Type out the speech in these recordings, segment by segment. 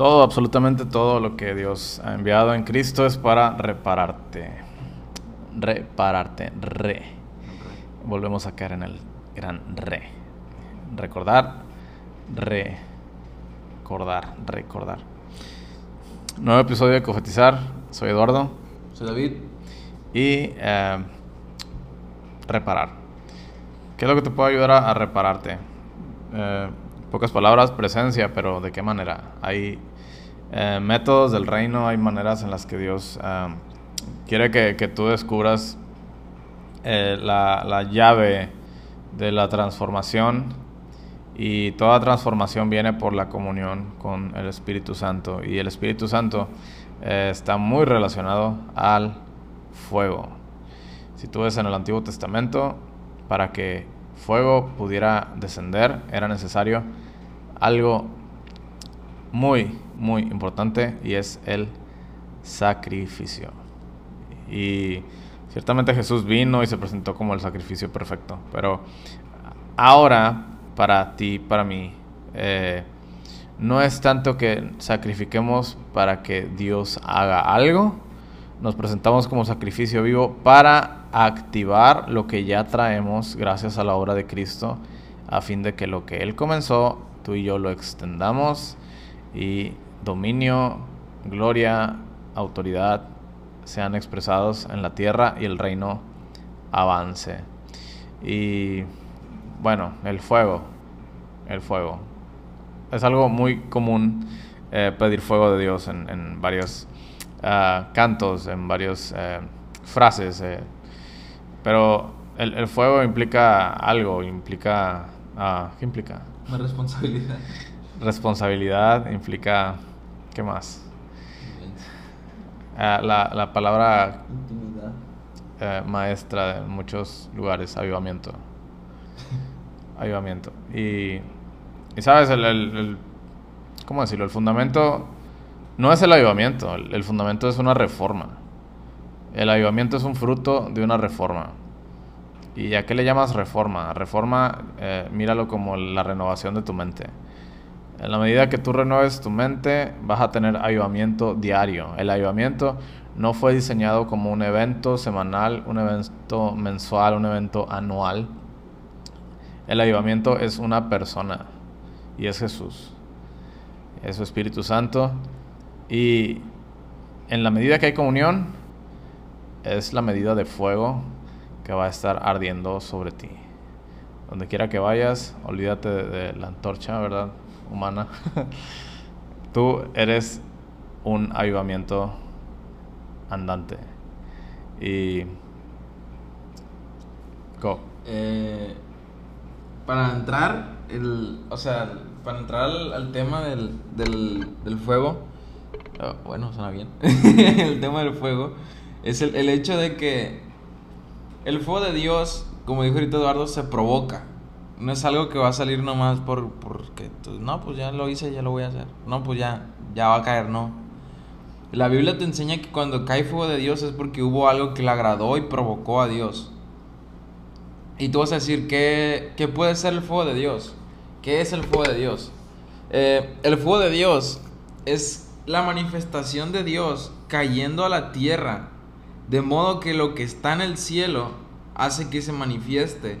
Todo, absolutamente todo lo que Dios ha enviado en Cristo es para repararte. Repararte, re. Volvemos a caer en el gran re. Recordar, recordar, recordar. Nuevo episodio de Cofetizar. Soy Eduardo. Soy David. Y eh, reparar. ¿Qué es lo que te puede ayudar a, repararte? Eh, pocas palabras, presencia, pero ¿de qué manera? Hay eh, métodos del reino, hay maneras en las que Dios quiere que, tú descubras eh, la, la, llave de la transformación y toda transformación viene por la comunión con el Espíritu Santo y el Espíritu Santo está muy relacionado al fuego. Si tú ves en el Antiguo Testamento, para que fuego pudiera descender era necesario algo muy, muy importante y es el sacrificio. Y ciertamente Jesús vino y se presentó como el sacrificio perfecto, pero ahora para ti, para mí, eh, no es tanto que sacrifiquemos para que Dios haga algo, nos presentamos como sacrificio vivo para activar lo que ya traemos gracias a la obra de Cristo, a fin de que lo que Él comenzó, tú y yo lo extendamos. Y dominio, gloria, autoridad sean expresados en la tierra y el reino avance. Y bueno, el fuego, el fuego. Es algo muy común eh, pedir fuego de Dios en, varios ah, cantos, en varias eh, frases. Eh. pero el, fuego implica algo, implica... Ah, ¿Qué implica? Una responsabilidad. Responsabilidad implica, ¿qué más? Ah, la, la, palabra eh, maestra en muchos lugares, avivamiento. avivamiento. Y, y sabes, el, el, ¿cómo decirlo? El fundamento no es el avivamiento, el, fundamento es una reforma. El avivamiento es un fruto de una reforma. ¿Y a qué le llamas reforma? Reforma, eh, míralo como la renovación de tu mente. En la medida que tú renueves tu mente, vas a tener avivamiento diario. El avivamiento no fue diseñado como un evento semanal, un evento mensual, un evento anual. El avivamiento es una persona y es Jesús. Es su Espíritu Santo. Y en la medida que hay comunión, es la medida de fuego que va a estar ardiendo sobre ti. Donde quiera que vayas, olvídate de la antorcha, ¿verdad? Humana, tú eres un avivamiento andante. Y... Go. Eh, para entrar, el, o sea, para entrar al, tema del, del, fuego, oh, bueno, suena bien, el tema del fuego, es el, el hecho de que el fuego de Dios, como dijo ahorita Eduardo, se provoca. No es algo que va a salir nomás por, porque, pues, no, pues ya lo hice, ya lo voy a hacer. No, pues ya, ya va a caer, no. La Biblia te enseña que cuando cae fuego de Dios es porque hubo algo que le agradó y provocó a Dios. Y tú vas a decir, ¿qué, qué puede ser el fuego de Dios? ¿Qué es el fuego de Dios? Eh, el fuego de Dios es la manifestación de Dios cayendo a la tierra, de modo que lo que está en el cielo hace que se manifieste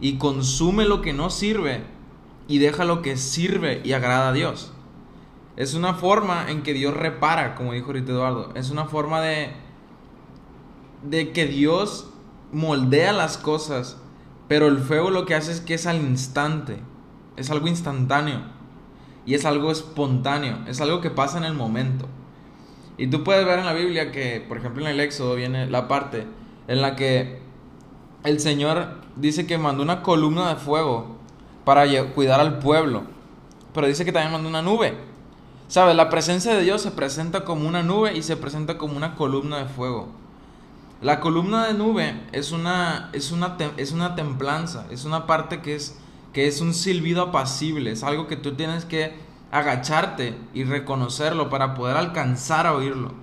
y consume lo que no sirve y deja lo que sirve y agrada a Dios. Es una forma en que Dios repara, como dijo ahorita Eduardo. Es una forma de, de que Dios moldea las cosas, pero el fuego lo que hace es que es al instante. Es algo instantáneo. Y es algo espontáneo. Es algo que pasa en el momento. Y tú puedes ver en la Biblia que, por ejemplo, en el Éxodo viene la parte en la que el Señor dice que mandó una columna de fuego para cuidar al pueblo. Pero dice que también mandó una nube. ¿Sabes? La presencia de Dios se presenta como una nube y se presenta como una columna de fuego. La columna de nube es una, es una, es una templanza, es una parte que es, que es un silbido apacible, es algo que tú tienes que agacharte y reconocerlo para poder alcanzar a oírlo.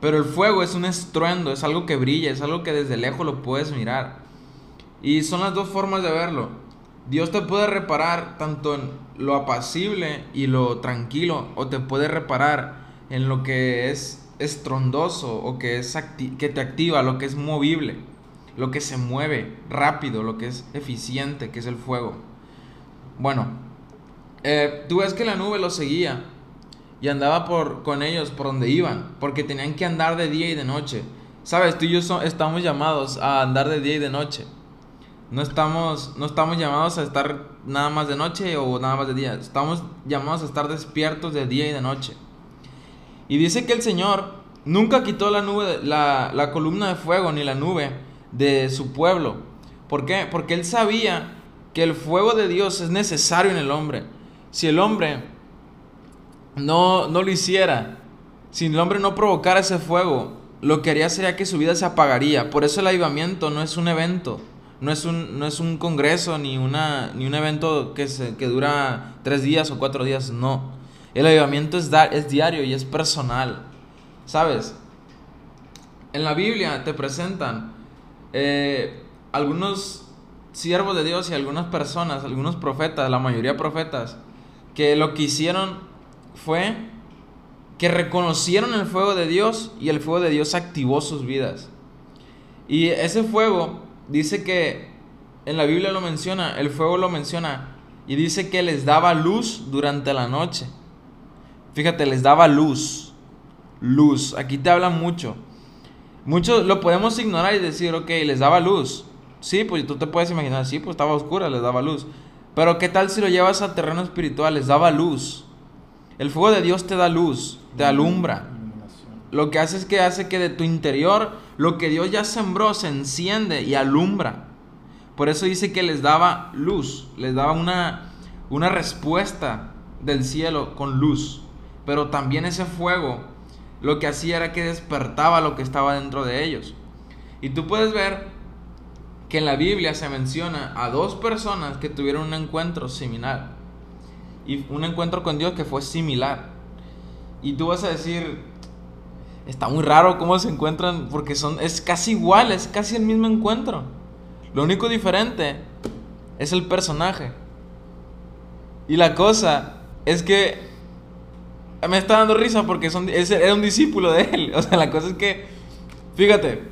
Pero el fuego es un estruendo, es algo que brilla, es algo que desde lejos lo puedes mirar. Y son las dos formas de verlo. Dios te puede reparar tanto en lo apacible y lo tranquilo, o te puede reparar en lo que es estrondoso o que, es que te activa, lo que es movible, lo que se mueve rápido, lo que es eficiente, que es el fuego. Bueno, eh, tú ves que la nube los seguía y andaba por, con ellos por donde iban, porque tenían que andar de día y de noche. Sabes, tú y yo estamos llamados a andar de día y de noche. No estamos, no estamos llamados a estar nada más de noche o nada más de día. Estamos llamados a estar despiertos de día y de noche. Y dice que el Señor nunca quitó la nube, la, la columna de fuego ni la nube de su pueblo. ¿Por qué? Porque Él sabía que el fuego de Dios es necesario en el hombre. Si el hombre no, no lo hiciera, si el hombre no provocara ese fuego, lo que haría sería que su vida se apagaría. Por eso el avivamiento no es un evento no es un, no es un congreso ni, una, ni un evento que, se, que dura tres días o cuatro días, no. El avivamiento es, es diario y es personal. ¿Sabes? En la Biblia te presentan eh, algunos siervos de Dios y algunas personas, algunos profetas, la mayoría profetas, que lo que hicieron fue que reconocieron el fuego de Dios y el fuego de Dios activó sus vidas. Y ese fuego dice que en la Biblia lo menciona, el fuego lo menciona, y dice que les daba luz durante la noche. Fíjate, les daba luz. Luz. Aquí te habla mucho. Muchos lo podemos ignorar y decir, ok, les daba luz. Sí, pues tú te puedes imaginar, sí, pues estaba oscura, les daba luz. Pero ¿qué tal si lo llevas a terreno espiritual? Les daba luz. El fuego de Dios te da luz, te alumbra. Lo que hace es que hace que de tu interior lo que Dios ya sembró se enciende y alumbra. Por eso dice que les daba luz, les daba una, una respuesta del cielo con luz. Pero también ese fuego lo que hacía era que despertaba lo que estaba dentro de ellos. Y tú puedes ver que en la Biblia se menciona a dos personas que tuvieron un encuentro similar. Y un encuentro con Dios que fue similar. Y tú vas a decir, está muy raro cómo se encuentran porque son es casi igual, es casi el mismo encuentro. Lo único diferente es el personaje. Y la cosa es que me está dando risa porque son, era un discípulo de él. O sea, la cosa es que, fíjate,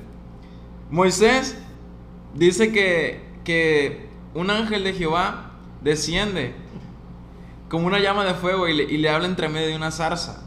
Moisés dice que, que un ángel de Jehová desciende como una llama de fuego y le, y le habla entre medio de una zarza.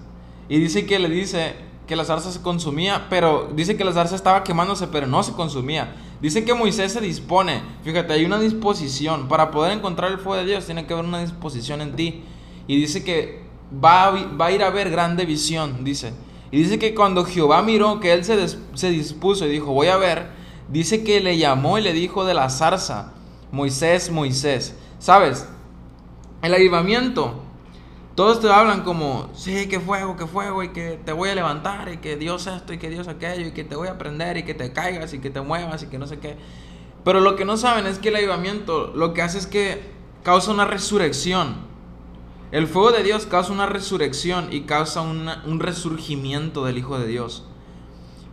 Y dice que le dice, que la zarza se consumía, pero dice que la zarza estaba quemándose, pero no se consumía. Dice que Moisés se dispone, fíjate, hay una disposición. Para poder encontrar el fuego de Dios tiene que haber una disposición en ti. Y dice que va a, va a ir a ver grande visión, dice. Y dice que cuando Jehová miró que él se, se dispuso y dijo, voy a ver, dice que le llamó y le dijo de la zarza, Moisés, Moisés. ¿Sabes? El avivamiento todos te hablan como, sí, que fuego, que fuego, y que te voy a levantar, y que Dios esto, y que Dios aquello, y que te voy a aprender, y que te caigas, y que te muevas, y que no sé qué. Pero lo que no saben es que el avivamiento lo que hace es que causa una resurrección. El fuego de Dios causa una resurrección y causa un resurgimiento del Hijo de Dios.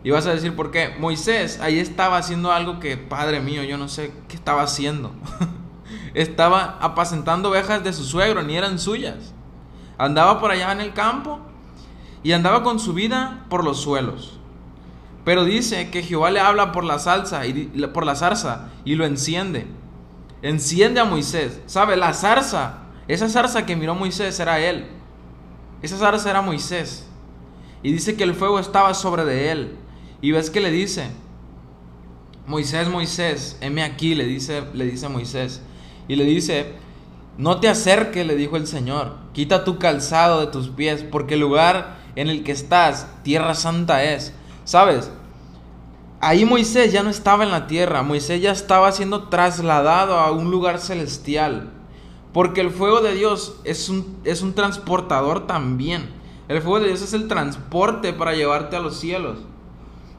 Y vas a decir, ¿por qué? Moisés ahí estaba haciendo algo que, Padre mío, yo no sé qué estaba haciendo. estaba apacentando ovejas de su suegro, ni eran suyas. Andaba por allá en el campo y andaba con su vida por los suelos. Pero dice que Jehová le habla por la salsa y por la zarza y lo enciende. Enciende a Moisés. ¿Sabe? La zarza, esa zarza que miró Moisés era él. Esa zarza era Moisés. Y dice que el fuego estaba sobre de él. Y ves que le dice, Moisés, Moisés, heme aquí, le dice, le dice Moisés. Y le dice, no te acerques, le dijo el Señor, quita tu calzado de tus pies, porque el lugar en el que estás, tierra santa es. ¿Sabes? Ahí Moisés ya no estaba en la tierra, Moisés ya estaba siendo trasladado a un lugar celestial. Porque el fuego de Dios es un, es un transportador también. El fuego de Dios es el transporte para llevarte a los cielos.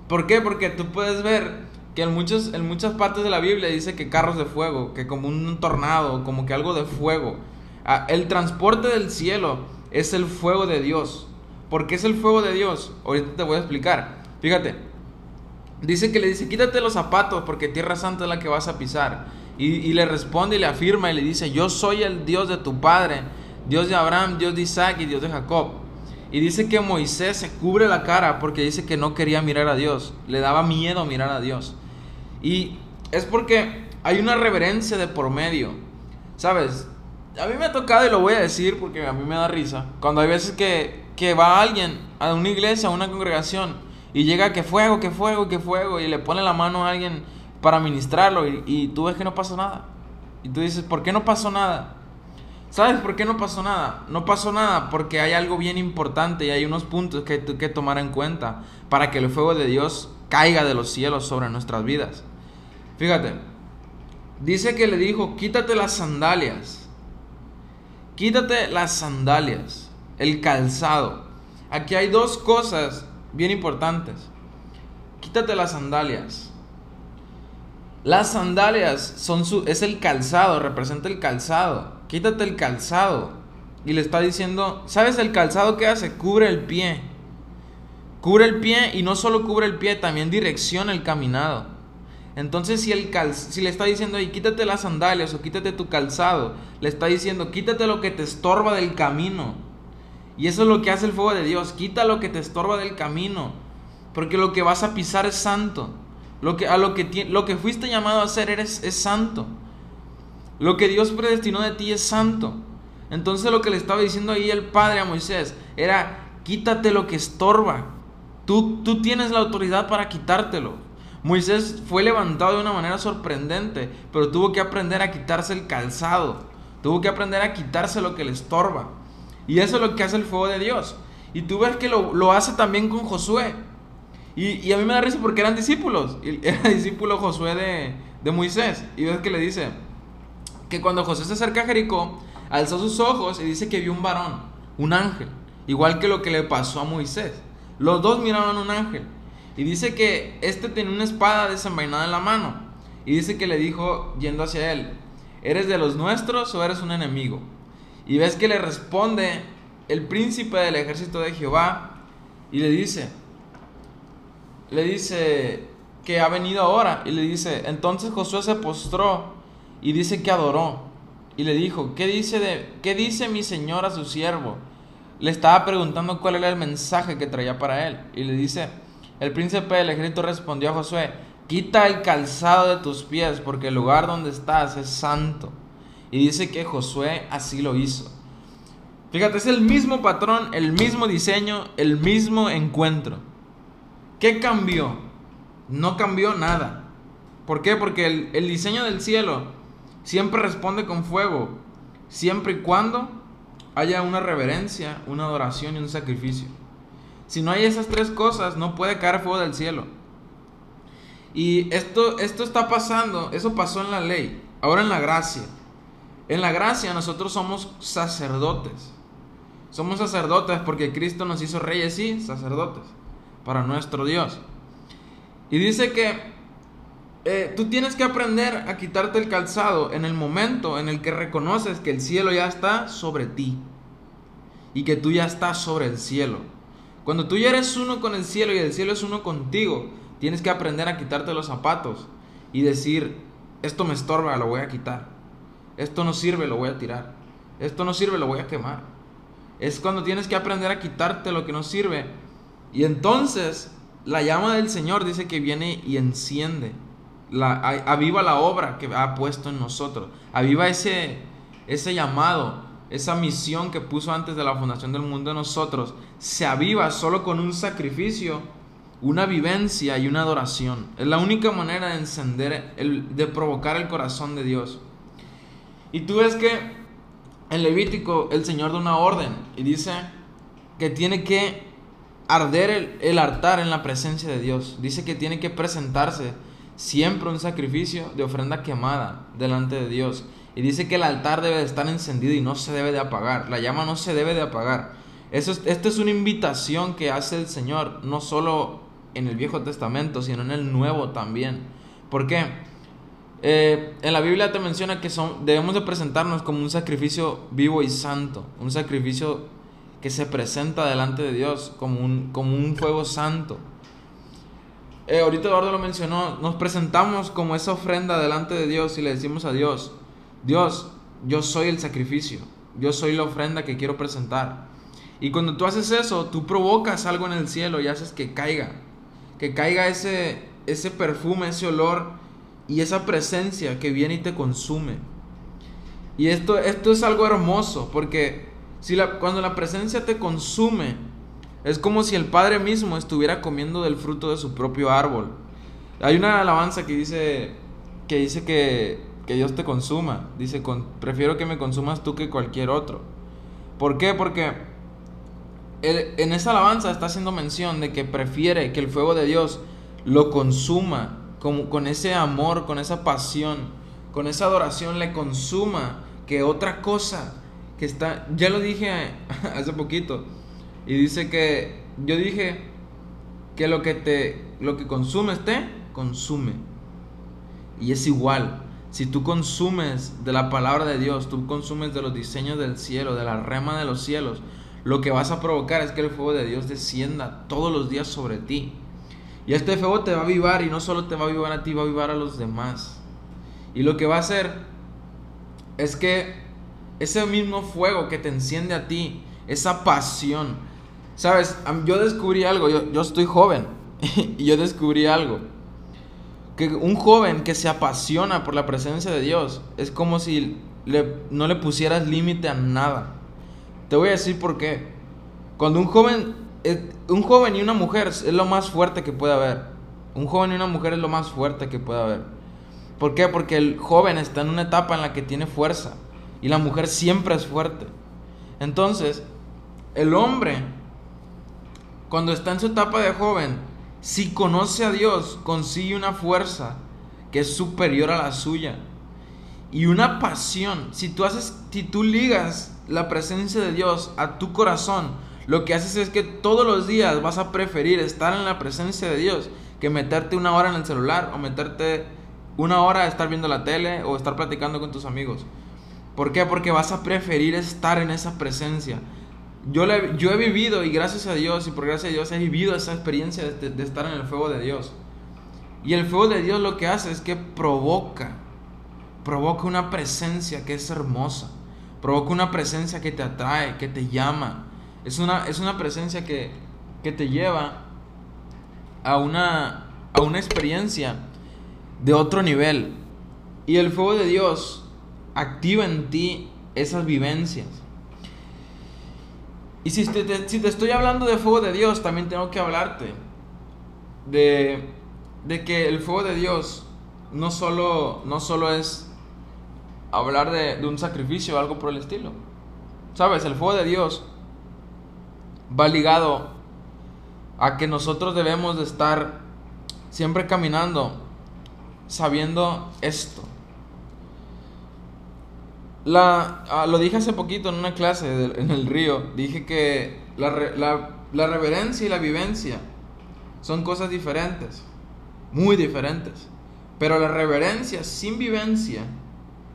¿Por qué? Porque tú puedes ver que en, en muchas partes de la Biblia dice que carros de fuego, que como un tornado, como que algo de fuego. Ah, el transporte del cielo es el fuego de Dios. ¿Por qué es el fuego de Dios? Ahorita te voy a explicar. Fíjate, dice que le dice, quítate los zapatos porque tierra santa es la que vas a pisar. Y, le responde y le afirma y le dice, yo soy el Dios de tu padre, Dios de Abraham, Dios de Isaac y Dios de Jacob. Y dice que Moisés se cubre la cara porque dice que no quería mirar a Dios, le daba miedo mirar a Dios. Y es porque hay una reverencia de por medio. ¿Sabes? A mí me ha tocado y lo voy a decir porque a mí me da risa. Cuando hay veces que, que va alguien a una iglesia, a una congregación, y llega que fuego, que fuego, que fuego, y le pone la mano a alguien para ministrarlo, y, y tú ves que no pasa nada. Y tú dices, ¿por qué no pasó nada? ¿Sabes por qué no pasó nada? No pasó nada porque hay algo bien importante y hay unos puntos que hay que tomar en cuenta para que el fuego de Dios caiga de los cielos sobre nuestras vidas. Fíjate, dice que le dijo, quítate las sandalias, quítate las sandalias, el calzado. Aquí hay dos cosas bien importantes. Quítate las sandalias. Las sandalias son su, es el calzado, representa el calzado. Quítate el calzado. Y le está diciendo, ¿sabes el calzado que hace? Cubre el pie. Cubre el pie y no solo cubre el pie, también direcciona el caminado. Entonces si, el si le está diciendo, ahí quítate las sandalias o quítate tu calzado, le está diciendo, quítate lo que te estorba del camino. Y eso es lo que hace el fuego de Dios, quita lo que te estorba del camino, porque lo que vas a pisar es santo. Lo que, a lo que, lo que fuiste llamado a hacer eres, es santo. Lo que Dios predestinó de ti es santo. Entonces lo que le estaba diciendo ahí el Padre a Moisés era, quítate lo que estorba, Tú, tienes la autoridad para quitártelo. Moisés fue levantado de una manera sorprendente, pero tuvo que aprender a quitarse el calzado. Tuvo que aprender a quitarse lo que le estorba. Y eso es lo que hace el fuego de Dios. Y tú ves que lo, hace también con Josué. Y, a mí me da risa porque eran discípulos. Era discípulo Josué de, de Moisés. Y ves que le dice que cuando José se acerca a Jericó, alzó sus ojos y dice que vio un varón, un ángel. Igual que lo que le pasó a Moisés. Los dos miraron un ángel. Y dice que este tenía una espada desenvainada en la mano. Y dice que le dijo, yendo hacia él, ¿eres de los nuestros o eres un enemigo? Y ves que le responde el príncipe del ejército de Jehová y le dice, le dice que ha venido ahora. Y le dice, entonces Josué se postró y dice que adoró. Y le dijo, ¿qué dice, de, qué dice mi señor a su siervo? Le estaba preguntando cuál era el mensaje que traía para él. Y le dice, el príncipe del ejército respondió a Josué, quita el calzado de tus pies porque el lugar donde estás es santo. Y dice que Josué así lo hizo. Fíjate, es el mismo patrón, el mismo diseño, el mismo encuentro. ¿Qué cambió? No cambió nada. ¿Por qué? Porque el, el diseño del cielo siempre responde con fuego, siempre y cuando haya una reverencia, una adoración y un sacrificio. Si no hay esas tres cosas, no puede caer fuego del cielo. Y esto, esto está pasando, eso pasó en la ley, ahora en la gracia. En la gracia nosotros somos sacerdotes. Somos sacerdotes porque Cristo nos hizo reyes y sacerdotes para nuestro Dios. Y dice que eh, tú tienes que aprender a quitarte el calzado en el momento en el que reconoces que el cielo ya está sobre ti y que tú ya estás sobre el cielo. Cuando tú ya eres uno con el cielo y el cielo es uno contigo, tienes que aprender a quitarte los zapatos y decir, esto me estorba, lo voy a quitar. Esto no sirve, lo voy a tirar. Esto no sirve, lo voy a quemar. Es cuando tienes que aprender a quitarte lo que no sirve. Y entonces la llama del Señor dice que viene y enciende la, aviva la obra que ha puesto en nosotros, aviva ese, ese llamado, esa misión que puso antes de la fundación del mundo en nosotros, se aviva solo con un sacrificio, una vivencia y una adoración. Es la única manera de encender, el, de provocar el corazón de Dios. Y tú ves que en Levítico el Señor da una orden y dice que tiene que arder el, el altar en la presencia de Dios. Dice que tiene que presentarse siempre un sacrificio de ofrenda quemada delante de Dios. Y dice que el altar debe de estar encendido y no se debe de apagar. La llama no se debe de apagar. Eso esto es una invitación que hace el Señor, no solo en el Viejo Testamento, sino en el Nuevo también. ¿Por qué? Eh, en la Biblia te menciona que son, debemos de presentarnos como un sacrificio vivo y santo, un sacrificio que se presenta delante de Dios como un, como un fuego santo. Eh, ahorita Eduardo lo mencionó, nos presentamos como esa ofrenda delante de Dios y le decimos a Dios, Dios, yo soy el sacrificio, yo soy la ofrenda que quiero presentar. Y cuando tú haces eso, tú provocas algo en el cielo y haces que caiga, que caiga ese, ese perfume, ese olor y esa presencia que viene y te consume. Y esto, esto es algo hermoso, porque si la, cuando la presencia te consume, es como si el Padre mismo estuviera comiendo del fruto de su propio árbol. Hay una alabanza que dice que, dice que, que Dios te consuma. Dice, con, prefiero que me consumas tú que cualquier otro. ¿Por qué? Porque en esa alabanza está haciendo mención de que prefiere que el fuego de Dios lo consuma con, con ese amor, con esa pasión, con esa adoración le consuma que otra cosa que está, ya lo dije hace poquito, y dice que, yo dije que lo que te, lo que consumes te consume. Y es igual, si tú consumes de la palabra de Dios, tú consumes de los diseños del cielo, de la rema de los cielos, lo que vas a provocar es que el fuego de Dios descienda todos los días sobre ti. Y este fuego te va a avivar y no solo te va a avivar a ti, va a avivar a los demás. Y lo que va a hacer es que ese mismo fuego que te enciende a ti, esa pasión, sabes, yo descubrí algo, yo, estoy joven y yo descubrí algo. Que un joven que se apasiona por la presencia de Dios es como si no le pusieras límite a nada. Te voy a decir por qué. Cuando un joven, un joven y una mujer es lo más fuerte que puede haber. Un joven y una mujer es lo más fuerte que puede haber. ¿Por qué? Porque el joven está en una etapa en la que tiene fuerza y la mujer siempre es fuerte. Entonces, el hombre, cuando está en su etapa de joven, si conoce a Dios, consigue una fuerza que es superior a la suya y una pasión. Si tú haces, si tú ligas la presencia de Dios a tu corazón, lo que haces es que todos los días vas a preferir estar en la presencia de Dios que meterte una hora en el celular o meterte una hora a estar viendo la tele o estar platicando con tus amigos. ¿Por qué? Porque vas a preferir estar en esa presencia. Yo, le, yo he vivido y gracias a Dios y por gracia de Dios he vivido esa experiencia de, de estar en el fuego de Dios. Y el fuego de Dios lo que hace es que provoca, provoca una presencia que es hermosa provoca una presencia que te atrae, que te llama. Es una, es una presencia que, que te lleva a una, a una experiencia de otro nivel. Y el fuego de Dios activa en ti esas vivencias. Y si te, estoy hablando de fuego de Dios, también tengo que hablarte de, de que el fuego de Dios no solo, no solo es hablar de, un sacrificio o algo por el estilo. Sabes, el fuego de Dios va ligado a que nosotros debemos de estar siempre caminando sabiendo esto. La, ah, lo dije hace poquito en una clase en el río, dije que la, la reverencia y la vivencia son cosas diferentes, muy diferentes. Pero la reverencia sin vivencia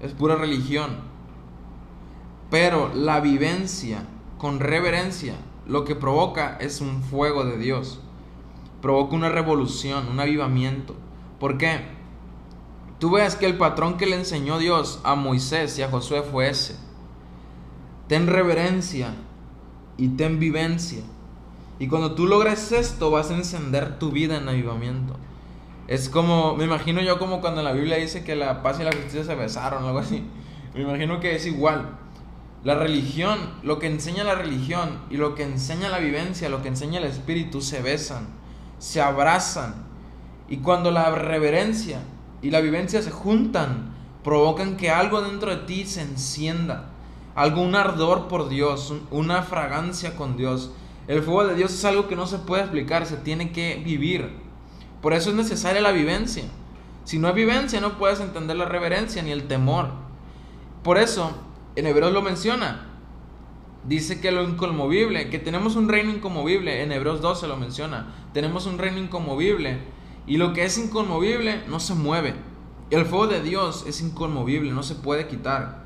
es pura religión. Pero la vivencia con reverencia lo que provoca es un fuego de Dios. Provoca una revolución, un avivamiento. ¿Por qué? Tú ves que el patrón que le enseñó Dios a Moisés y a Josué fue ese. Ten reverencia y ten vivencia. Y cuando tú logres esto vas a encender tu vida en avivamiento. Es como, me imagino yo como cuando en la Biblia dice que la paz y la justicia se besaron, algo así. Me imagino que es igual. La religión, lo que enseña la religión y lo que enseña la vivencia, lo que enseña el espíritu, se besan, se abrazan. Y cuando la reverencia y la vivencia se juntan, provocan que algo dentro de ti se encienda. Algo, un ardor por Dios, una fragancia con Dios. El fuego de Dios es algo que no se puede explicar, se tiene que vivir. Por eso es necesaria la vivencia. Si no hay vivencia, no puedes entender la reverencia ni el temor. Por eso, en Hebreos lo menciona. dice que lo inconmovible, que tenemos un reino inconmovible, en Hebreos 12 lo menciona, tenemos un reino inconmovible y lo que es inconmovible no se mueve. El fuego de Dios es inconmovible, no se puede quitar.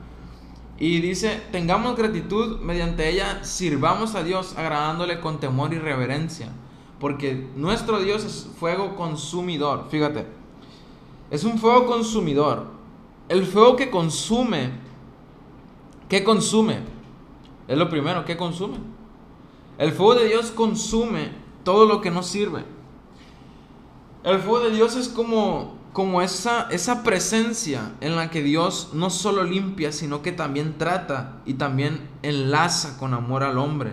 Y dice, tengamos gratitud, mediante ella sirvamos a Dios agradándole con temor y reverencia, porque nuestro Dios es fuego consumidor. Fíjate, es un fuego consumidor. El fuego que consume, ¿qué consume? Es lo primero, ¿qué consume? El fuego de Dios consume todo lo que no sirve. El fuego de Dios es como, como esa, esa presencia en la que Dios no solo limpia, sino que también trata y también enlaza con amor al hombre.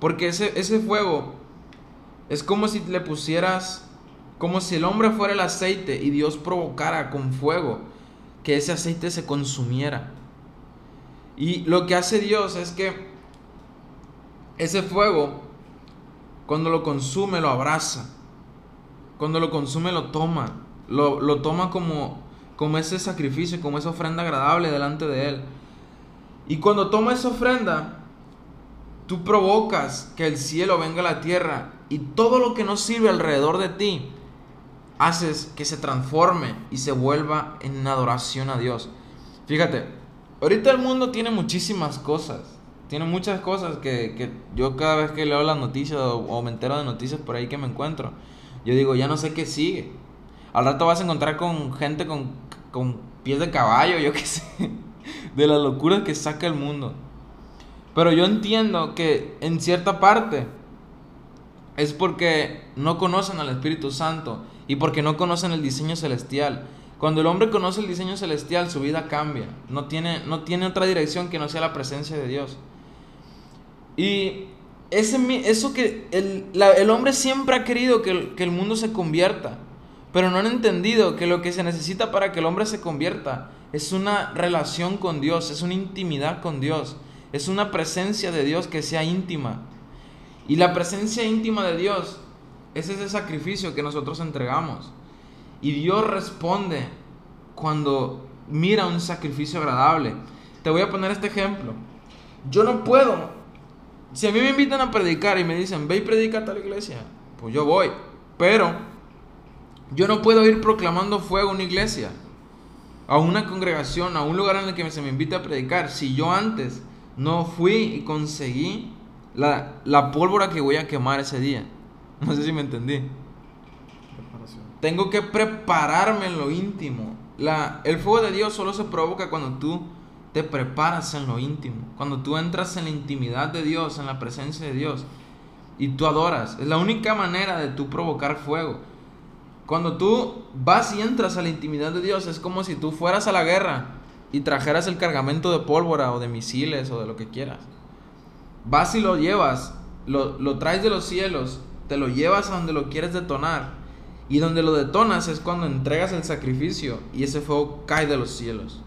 Porque ese, ese fuego es como si le pusieras, como si el hombre fuera el aceite y Dios provocara con fuego que ese aceite se consumiera. Y lo que hace Dios es que ese fuego, cuando lo consume, lo abraza. Cuando lo consume, lo toma. Lo, lo toma como, como ese sacrificio, como esa ofrenda agradable delante de Él. Y cuando toma esa ofrenda, tú provocas que el cielo venga a la tierra y todo lo que no sirve alrededor de ti, haces que se transforme y se vuelva en adoración a Dios. Fíjate, ahorita el mundo tiene muchísimas cosas. Tiene muchas cosas que, que yo cada vez que leo las noticias o, o, me entero de noticias por ahí que me encuentro, yo digo, ya no sé qué sigue. Al rato vas a encontrar con gente con, con pies de caballo, yo qué sé, de las locuras que saca el mundo. Pero yo entiendo que en cierta parte es porque no conocen al Espíritu Santo y porque no conocen el diseño celestial. Cuando el hombre conoce el diseño celestial, su vida cambia. No tiene, no tiene otra dirección que no sea la presencia de Dios. Y ese, eso que el, el, hombre siempre ha querido que el, que el mundo se convierta, pero no han entendido que lo que se necesita para que el hombre se convierta es una relación con Dios, es una intimidad con Dios, es una presencia de Dios que sea íntima. Y la presencia íntima de Dios es ese sacrificio que nosotros entregamos. Y Dios responde cuando mira un sacrificio agradable. Te voy a poner este ejemplo. Yo no puedo. Si a mí me invitan a predicar y me dicen, ve y predica a tal iglesia, pues yo voy. Pero yo no puedo ir proclamando fuego a una iglesia, a una congregación, a un lugar en el que se me invite a predicar, si yo antes no fui y conseguí la, la pólvora que voy a quemar ese día. No sé si me entendí. Tengo que prepararme en lo íntimo. La, el fuego de Dios solo se provoca cuando tú te preparas en lo íntimo. Cuando tú entras en la intimidad de Dios, en la presencia de Dios. Y tú adoras. Es la única manera de tú provocar fuego. Cuando tú vas y entras a la intimidad de Dios, es como si tú fueras a la guerra y trajeras el cargamento de pólvora o de misiles o de lo que quieras. Vas y lo llevas, lo, lo traes de los cielos, te lo llevas a donde lo quieres detonar. Y donde lo detonas es cuando entregas el sacrificio y ese fuego cae de los cielos.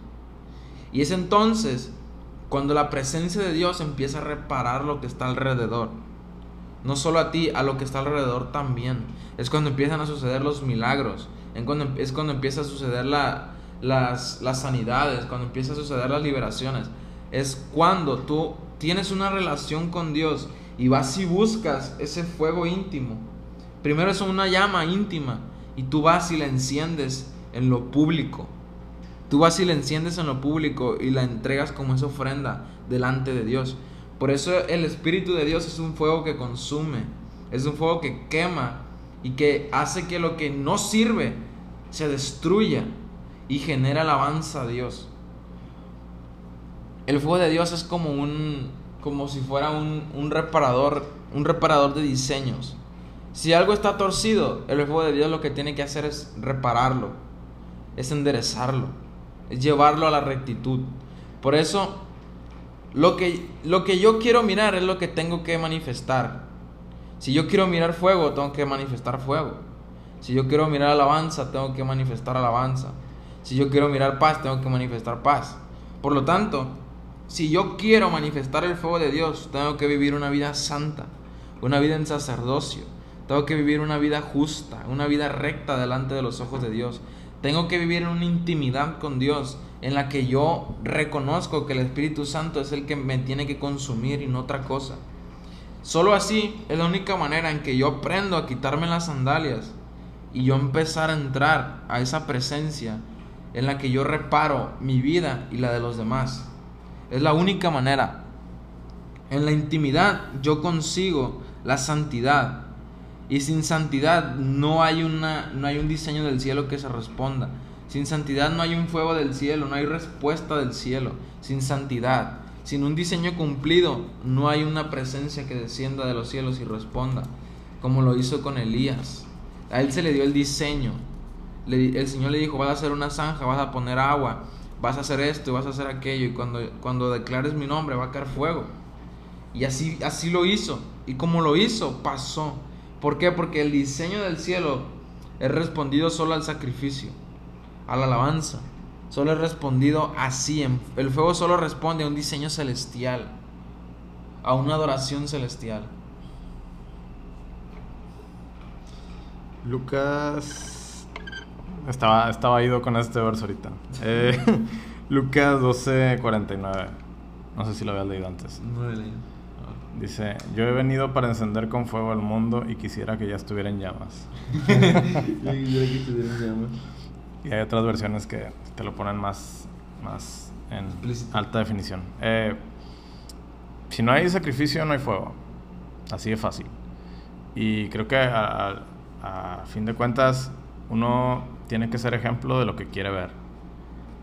Y es entonces cuando la presencia de Dios empieza a reparar lo que está alrededor. No solo a ti, a lo que está alrededor también. Es cuando empiezan a suceder los milagros. Es cuando empieza a suceder la, las, las sanidades, cuando empieza a suceder las liberaciones. Es cuando tú tienes una relación con Dios y vas y buscas ese fuego íntimo. Primero es una llama íntima y tú vas y la enciendes en lo público. Tú vas y la enciendes en lo público y la entregas como esa ofrenda delante de Dios. Por eso el Espíritu de Dios es un fuego que consume, es un fuego que quema y que hace que lo que no sirve se destruya y genera alabanza a Dios. El fuego de Dios es como un como si fuera un, un reparador, un reparador de diseños. Si algo está torcido, el fuego de Dios lo que tiene que hacer es repararlo, es enderezarlo, es llevarlo a la rectitud. Por eso, lo que, lo que yo quiero mirar es lo que tengo que manifestar. Si yo quiero mirar fuego, tengo que manifestar fuego. Si yo quiero mirar alabanza, tengo que manifestar alabanza. Si yo quiero mirar paz, tengo que manifestar paz. Por lo tanto, si yo quiero manifestar el fuego de Dios, tengo que vivir una vida santa, una vida en sacerdocio. Tengo que vivir una vida justa, una vida recta delante de los ojos de Dios. Tengo que vivir en una intimidad con Dios en la que yo reconozco que el Espíritu Santo es el que me tiene que consumir y no otra cosa. Solo así es la única manera en que yo aprendo a quitarme las sandalias y yo empezar a entrar a esa presencia en la que yo reparo mi vida y la de los demás. Es la única manera. En la intimidad yo consigo la santidad y sin santidad no hay, una, no hay un diseño del cielo que se responda. Sin santidad no hay un fuego del cielo, no hay respuesta del cielo. Sin santidad, sin un diseño cumplido, no hay una presencia que descienda de los cielos y responda, como lo hizo con Elías. A él se le dio el diseño. el Señor le dijo, vas a hacer una zanja, vas a poner agua, vas a hacer esto, vas a hacer aquello, y cuando, cuando declares mi nombre va a caer fuego. Y así, así lo hizo. Y como lo hizo, pasó. ¿Por qué? Porque el diseño del cielo es respondido solo al sacrificio a la alabanza. Solo he respondido así. El fuego solo responde a un diseño celestial, a una adoración celestial. Lucas. Estaba, estaba ido con este verso ahorita. Eh, Lucas 12:49. No sé si lo habías leído antes. No lo he leído. Dice: Yo he venido para encender con fuego al mundo y quisiera que ya estuviera en llamas. Y hay otras versiones que te lo ponen más, más en alta definición. Eh, si no hay sacrificio, no hay fuego. Así de fácil. Y creo que a, fin de cuentas uno tiene que ser ejemplo de lo que quiere ver.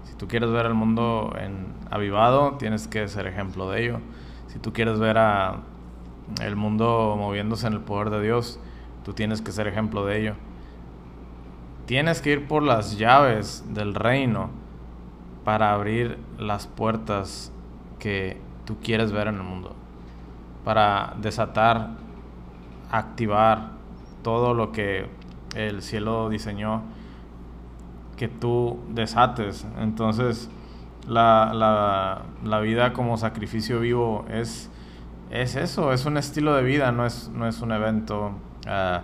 Si tú quieres ver el mundo en avivado, tienes que ser ejemplo de ello. Si tú quieres ver a el mundo moviéndose en el poder de Dios, tú tienes que ser ejemplo de ello. Tienes que ir por las llaves del reino para abrir las puertas que tú quieres ver en el mundo. Para desatar, activar todo lo que el cielo diseñó que tú desates. Entonces, la, vida como sacrificio vivo es, es eso, es un estilo de vida, no es, no es un evento. Ah,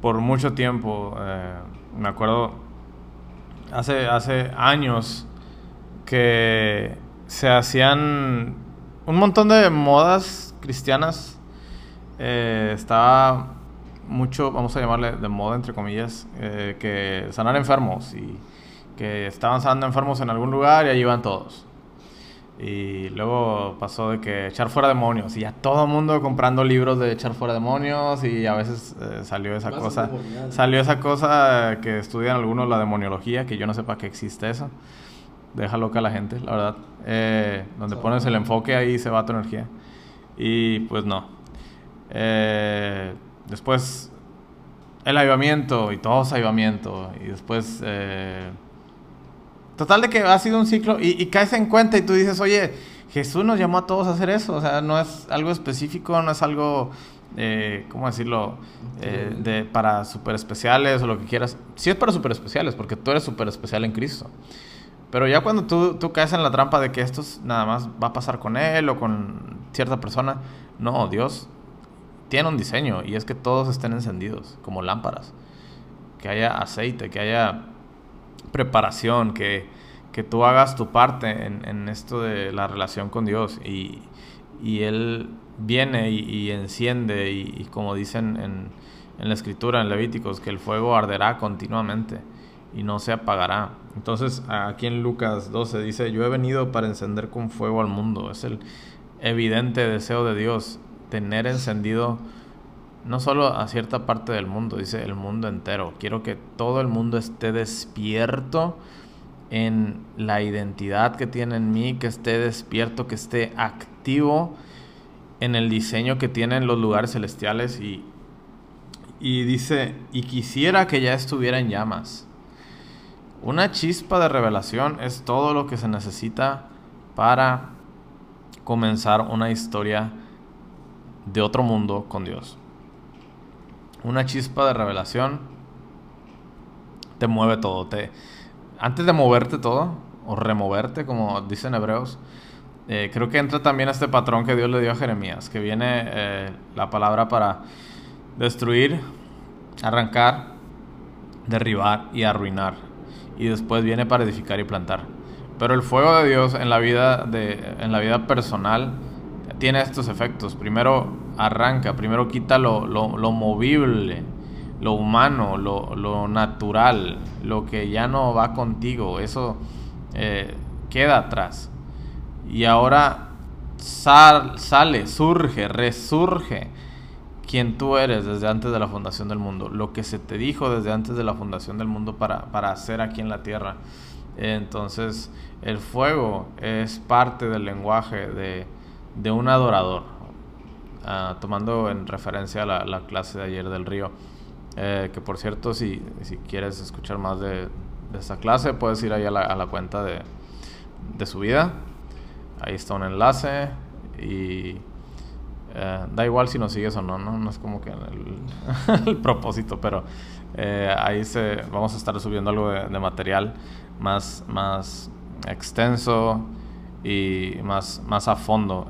por mucho tiempo, eh, me acuerdo hace, hace años que se hacían un montón de modas cristianas. Eh, estaba mucho, vamos a llamarle de moda, entre comillas, eh, que sanar enfermos y que estaban sanando enfermos en algún lugar y allí iban todos. Y luego pasó de que echar fuera demonios. Y ya todo el mundo comprando libros de echar fuera demonios. Y a veces eh, salió esa cosa. Salió esa cosa que estudian algunos, la demoniología, que yo no sé para qué existe eso. Deja loca a la gente, la verdad. Eh, donde pones el enfoque ahí se va tu energía. Y pues no. Eh, después el avivamiento y todo es avivamiento. Y después Total de que ha sido un ciclo y, caes en cuenta y tú dices, oye, Jesús nos llamó a todos a hacer eso. O sea, no es algo específico, no es algo, eh, ¿cómo decirlo? Eh, de, para super especiales o lo que quieras. Sí es para super especiales, porque tú eres super especial en Cristo. Pero ya cuando tú, tú caes en la trampa de que esto nada más va a pasar con él o con cierta persona, no, Dios tiene un diseño y es que todos estén encendidos como lámparas. Que haya aceite, que haya preparación, que, que tú hagas tu parte en, en, esto de la relación con Dios y, y Él viene y, enciende y, como dicen en, en, la escritura, en Levíticos, que el fuego arderá continuamente y no se apagará. Entonces aquí en Lucas 12 dice, yo he venido para encender con fuego al mundo. Es el evidente deseo de Dios, tener encendido no solo a cierta parte del mundo, dice el mundo entero. Quiero que todo el mundo esté despierto en la identidad que tiene en mí, que esté despierto, que esté activo en el diseño que tienen los lugares celestiales y, y dice, y quisiera que ya estuviera en llamas. Una chispa de revelación es todo lo que se necesita para comenzar una historia de otro mundo con Dios una chispa de revelación te mueve todo. Te, antes de moverte todo, o removerte, como dicen hebreos, eh, creo que entra también este patrón que Dios le dio a Jeremías, que viene eh, la palabra para destruir, arrancar, derribar y arruinar. Y después viene para edificar y plantar. Pero el fuego de Dios en la vida, de, en la vida personal tiene estos efectos. Primero arranca, primero quita lo, lo, movible, lo humano, lo, lo, natural, lo que ya no va contigo. Eso eh, queda atrás. Y ahora sale, surge, resurge quien tú eres desde antes de la fundación del mundo, lo que se te dijo desde antes de la fundación del mundo para, para hacer aquí en la tierra. Entonces, el fuego es parte del lenguaje de, de un adorador, ah, tomando en referencia la, la, clase de ayer del río. Eh, que por cierto, si, si quieres escuchar más de, de esta clase, puedes ir ahí a la, a la cuenta de, de su. Ahí está un enlace y eh, da igual si nos sigues o no, no, no es como que el, propósito, pero eh, ahí se, vamos a estar subiendo algo de, material más, más extenso y más, más a fondo.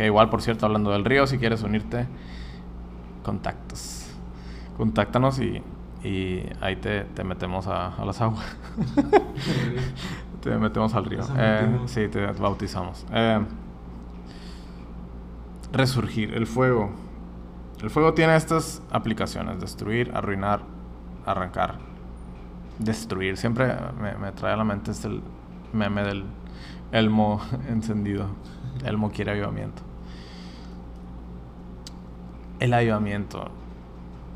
Que igual, por cierto, hablando del río, si quieres unirte, contactos. Contáctanos y, y ahí te, te metemos a, a, las aguas. te metemos al río. Eh, sí, te bautizamos. Eh, resurgir, el fuego. El fuego tiene estas aplicaciones, destruir, arruinar, arrancar, destruir. Siempre me, me trae a la mente este el meme del Elmo encendido. Elmo quiere avivamiento. El avivamiento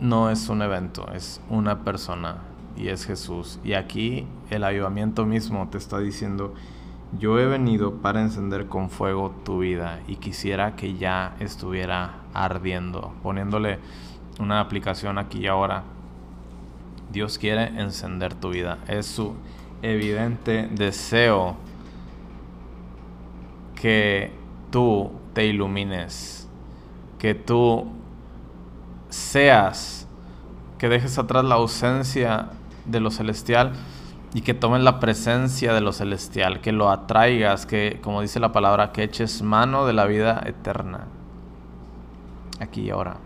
no es un evento, es una persona y es Jesús. Y aquí el avivamiento mismo te está diciendo, yo he venido para encender con fuego tu vida y quisiera que ya estuviera ardiendo, poniéndole una aplicación aquí y ahora. Dios quiere encender tu vida. Es su evidente deseo que tú te ilumines, que tú seas, que dejes atrás la ausencia de lo celestial y que tomes la presencia de lo celestial, que lo atraigas, que, como dice la palabra, que eches mano de la vida eterna, aquí y ahora.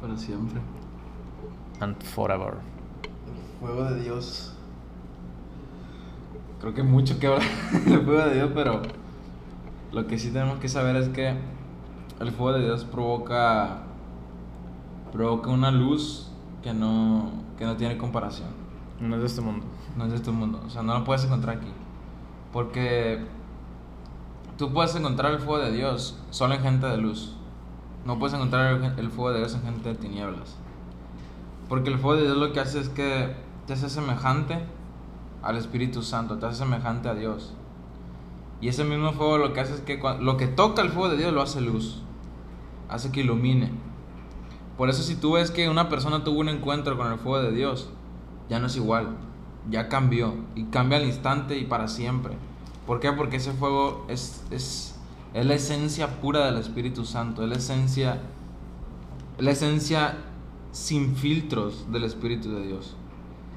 Para siempre. And forever. El fuego de Dios creo que mucho que hablar del fuego de Dios, pero lo que sí tenemos que saber es que el fuego de Dios provoca provoca una luz que no que no tiene comparación. No es de este mundo. No es de este mundo, o sea, no lo puedes encontrar aquí. Porque tú puedes encontrar el fuego de Dios solo en gente de luz. No puedes encontrar el, fuego de Dios en gente de tinieblas. Porque el fuego de Dios lo que hace es que te hace semejante al Espíritu Santo, te hace semejante a Dios. Y ese mismo fuego lo que hace es que lo que toca el fuego de Dios lo hace luz, hace que ilumine. Por eso si tú ves que una persona tuvo un encuentro con el fuego de Dios, ya no es igual, ya cambió y cambia al instante y para siempre. ¿Por qué? Porque ese fuego es, es, es la esencia pura del Espíritu Santo, es la esencia, la esencia sin filtros del Espíritu de Dios.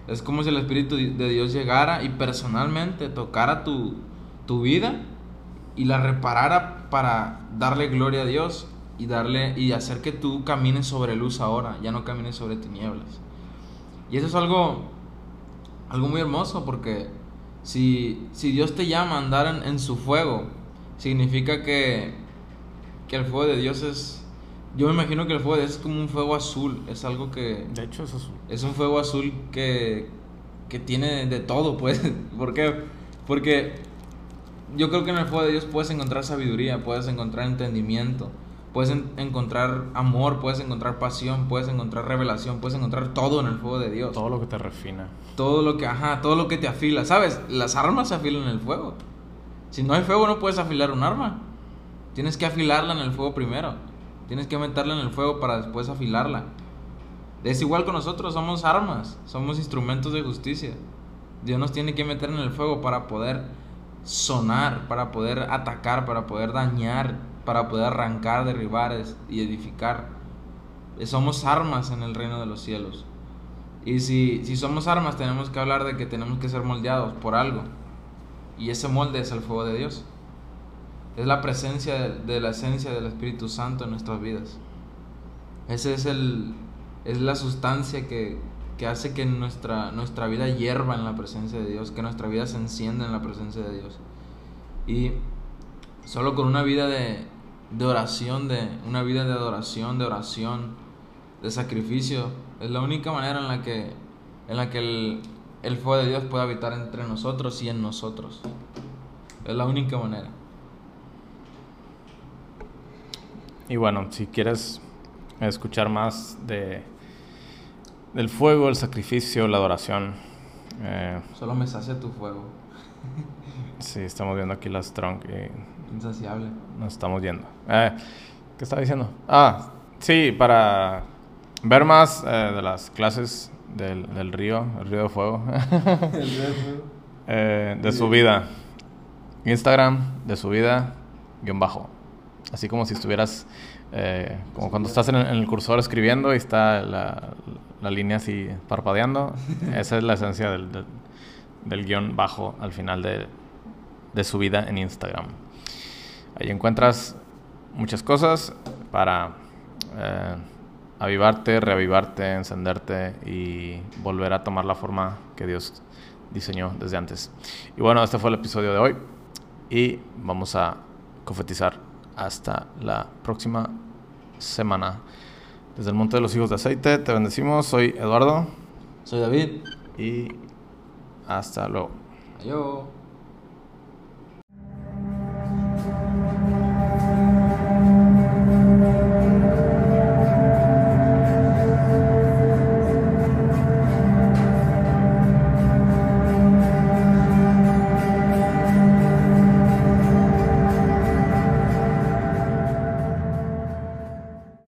Es como si el Espíritu de Dios llegara y personalmente tocara tu, tu vida y la reparara para darle gloria a Dios y darle y hacer que tú camines sobre luz ahora, ya no camines sobre tinieblas. Y eso es algo algo muy hermoso porque si, si Dios te llama a andar en, en su fuego, significa que, que el fuego de Dios es yo me imagino que el fuego es como un fuego azul, es algo que... De hecho es azul. Es un fuego azul que, que tiene de todo, pues. ¿Por qué? Porque yo creo que en el fuego de Dios puedes encontrar sabiduría, puedes encontrar entendimiento, puedes encontrar amor, puedes encontrar pasión, puedes encontrar revelación, puedes encontrar todo en el fuego de Dios. Todo lo que te refina. Todo lo que, ajá, todo lo que te afila. ¿Sabes? Las armas se afilan en el fuego. Si no hay fuego no puedes afilar un arma. Tienes que afilarla en el fuego primero. Tienes que meterla en el fuego para después afilarla. Es igual con nosotros, somos armas, somos instrumentos de justicia. Dios nos tiene que meter en el fuego para poder sonar, para poder atacar, para poder dañar, para poder arrancar, derribar y edificar. Somos armas en el reino de los cielos. Y si, si somos armas, tenemos que hablar de que tenemos que ser moldeados por algo. Y ese molde es el fuego de Dios. Es la presencia de, la esencia del Espíritu Santo en nuestras vidas. Ese es el es la sustancia que, que hace que nuestra, nuestra vida hierva en la presencia de Dios, que nuestra vida se encienda en la presencia de Dios. Y solo con una vida de, de oración, de una vida de adoración, de oración, de sacrificio, es la única manera en la que, en la que el, el fuego de Dios puede habitar entre nosotros y en nosotros. Es la única manera. Y bueno, si quieres escuchar más de del fuego, el sacrificio, la adoración. Eh, Solo me sacia tu fuego. sí, estamos viendo aquí las trunk y Insaciable. nos estamos yendo. Eh, ¿Qué estaba diciendo? Ah, sí, para ver más eh, de las clases del, del río, el río de fuego, eh, de su vida. Instagram, de su vida, guion bajo. Así como si estuvieras, eh, como cuando estás en el, en el cursor escribiendo y está la, la línea así parpadeando. Esa es la esencia del, del, del guion bajo al final de, de su vida en Instagram. Ahí encuentras muchas cosas para eh, avivarte, reavivarte, encenderte y volver a tomar la forma que Dios diseñó desde antes. Y bueno, este fue el episodio de hoy y vamos a confetizar hasta la próxima semana. Desde el Monte de los Hijos de Aceite te bendecimos. Soy Eduardo Soy David. y hasta luego. Adiós.